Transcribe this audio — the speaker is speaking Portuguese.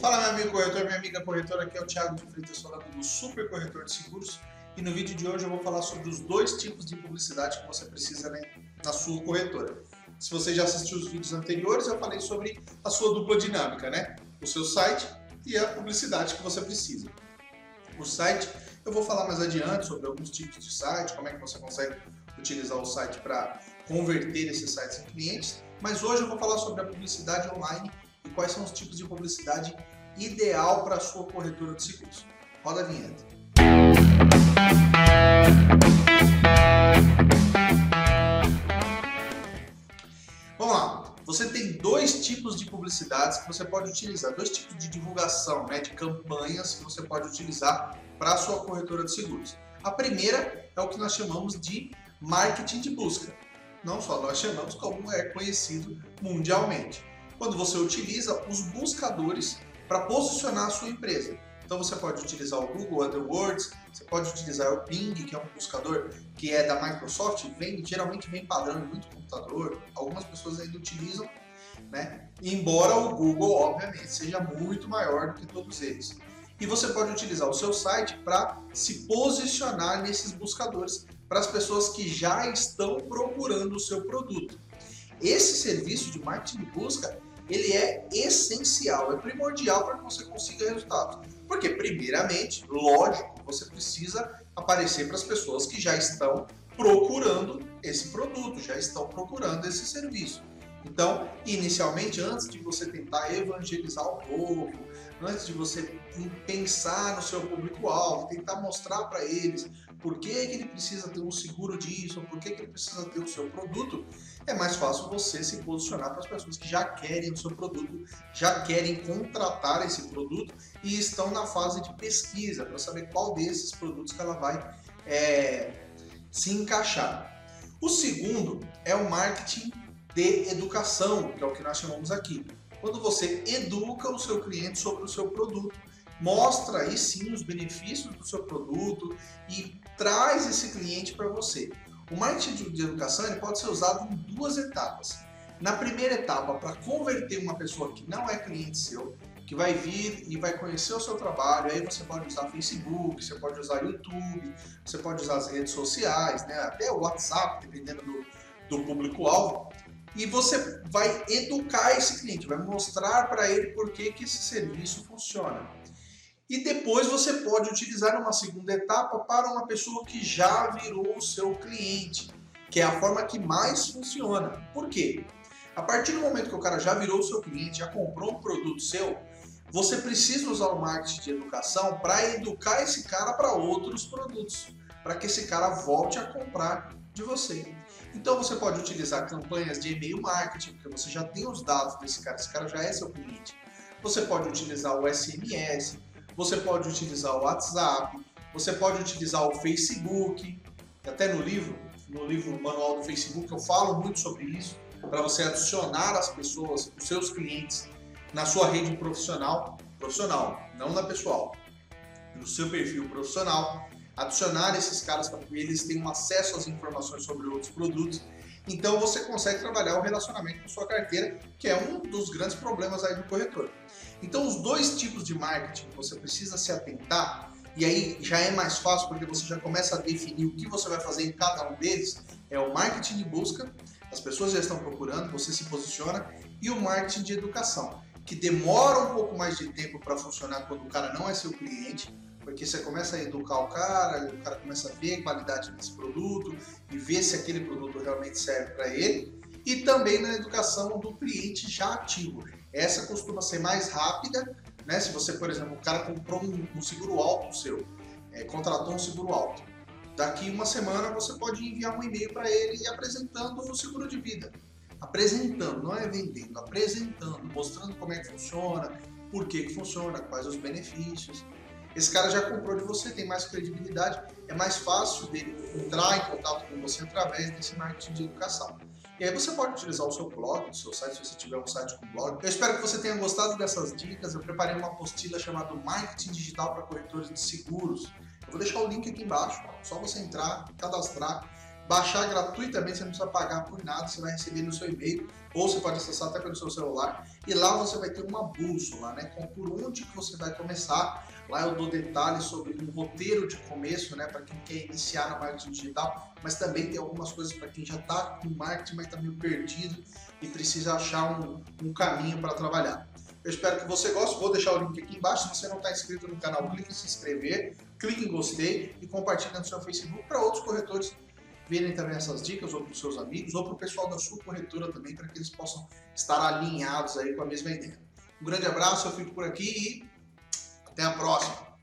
Fala meu amigo corretor, minha amiga corretora, aqui é o Thiago de Freitas falando do Super Corretor de Seguros e no vídeo de hoje eu vou falar sobre os dois tipos de publicidade que você precisa né, na sua corretora. Se você já assistiu os vídeos anteriores, eu falei sobre a sua dupla dinâmica, né? O seu site e a publicidade que você precisa. O site, eu vou falar mais adiante sobre alguns tipos de site, como é que você consegue utilizar o site para converter esses sites em clientes, mas hoje eu vou falar sobre a publicidade online quais são os tipos de publicidade ideal para a sua corretora de seguros. Roda a vinheta. Vamos lá. Você tem dois tipos de publicidades que você pode utilizar, dois tipos de divulgação, né, de campanhas que você pode utilizar para a sua corretora de seguros. A primeira é o que nós chamamos de marketing de busca. Não só nós chamamos, como é conhecido mundialmente quando você utiliza os buscadores para posicionar a sua empresa. Então você pode utilizar o Google AdWords, você pode utilizar o Bing, que é um buscador que é da Microsoft, vem, geralmente vem padrão em muito computador, algumas pessoas ainda utilizam, né? Embora o Google, obviamente, seja muito maior do que todos eles. E você pode utilizar o seu site para se posicionar nesses buscadores para as pessoas que já estão procurando o seu produto. Esse serviço de marketing de busca, ele é essencial, é primordial para que você consiga resultados. Porque, primeiramente, lógico, você precisa aparecer para as pessoas que já estão procurando esse produto, já estão procurando esse serviço. Então, inicialmente, antes de você tentar evangelizar o povo, antes de você pensar no seu público-alvo, tentar mostrar para eles por que, que ele precisa ter um seguro disso, por que, que ele precisa ter o seu produto, é mais fácil você se posicionar para as pessoas que já querem o seu produto, já querem contratar esse produto e estão na fase de pesquisa para saber qual desses produtos que ela vai é, se encaixar. O segundo é o marketing de educação, que é o que nós chamamos aqui. Quando você educa o seu cliente sobre o seu produto, mostra aí sim os benefícios do seu produto e traz esse cliente para você. O marketing de educação pode ser usado em duas etapas. Na primeira etapa, para converter uma pessoa que não é cliente seu, que vai vir e vai conhecer o seu trabalho, aí você pode usar Facebook, você pode usar YouTube, você pode usar as redes sociais, né? até o WhatsApp, dependendo do, do público-alvo e você vai educar esse cliente, vai mostrar para ele por que, que esse serviço funciona. E depois você pode utilizar uma segunda etapa para uma pessoa que já virou o seu cliente, que é a forma que mais funciona. Por quê? A partir do momento que o cara já virou o seu cliente, já comprou um produto seu, você precisa usar o marketing de educação para educar esse cara para outros produtos, para que esse cara volte a comprar de você. Então você pode utilizar campanhas de e-mail marketing, porque você já tem os dados desse cara, esse cara já é seu cliente. Você pode utilizar o SMS, você pode utilizar o WhatsApp, você pode utilizar o Facebook, até no livro, no livro Manual do Facebook eu falo muito sobre isso, para você adicionar as pessoas, os seus clientes, na sua rede profissional, profissional, não na pessoal, no seu perfil profissional, adicionar esses caras para que eles tenham acesso às informações sobre outros produtos. Então você consegue trabalhar o relacionamento com sua carteira, que é um dos grandes problemas aí do corretor. Então os dois tipos de marketing que você precisa se atentar, e aí já é mais fácil porque você já começa a definir o que você vai fazer em cada um deles, é o marketing de busca, as pessoas já estão procurando, você se posiciona, e o marketing de educação, que demora um pouco mais de tempo para funcionar quando o cara não é seu cliente, porque você começa a educar o cara, o cara começa a ver a qualidade desse produto e ver se aquele produto realmente serve para ele, e também na educação do cliente já ativo. Essa costuma ser mais rápida, né? Se você, por exemplo, o cara comprou um, um seguro alto seu, é, contratou um seguro alto. Daqui uma semana você pode enviar um e-mail para ele apresentando o seguro de vida. Apresentando, não é vendendo, apresentando, mostrando como é que funciona, por que, que funciona, quais os benefícios. Esse cara já comprou de você, tem mais credibilidade, é mais fácil dele entrar em contato com você através desse marketing de educação. E aí você pode utilizar o seu blog, o seu site, se você tiver um site com blog. Eu espero que você tenha gostado dessas dicas. Eu preparei uma apostila chamada Marketing Digital para Corretores de Seguros. Eu vou deixar o link aqui embaixo, só você entrar, cadastrar baixar gratuitamente, você não precisa pagar por nada, você vai receber no seu e-mail, ou você pode acessar até pelo seu celular, e lá você vai ter uma bússola, né, com por onde que você vai começar. Lá eu dou detalhes sobre um roteiro de começo, né, para quem quer iniciar no marketing digital, mas também tem algumas coisas para quem já está com marketing, mas está meio perdido e precisa achar um, um caminho para trabalhar. Eu espero que você goste. Vou deixar o link aqui embaixo. Se você não está inscrito no canal, clique em se inscrever, clique em gostei e compartilhe no seu Facebook para outros corretores verem também essas dicas, ou para os seus amigos, ou para o pessoal da sua corretora também, para que eles possam estar alinhados aí com a mesma ideia. Um grande abraço, eu fico por aqui e até a próxima.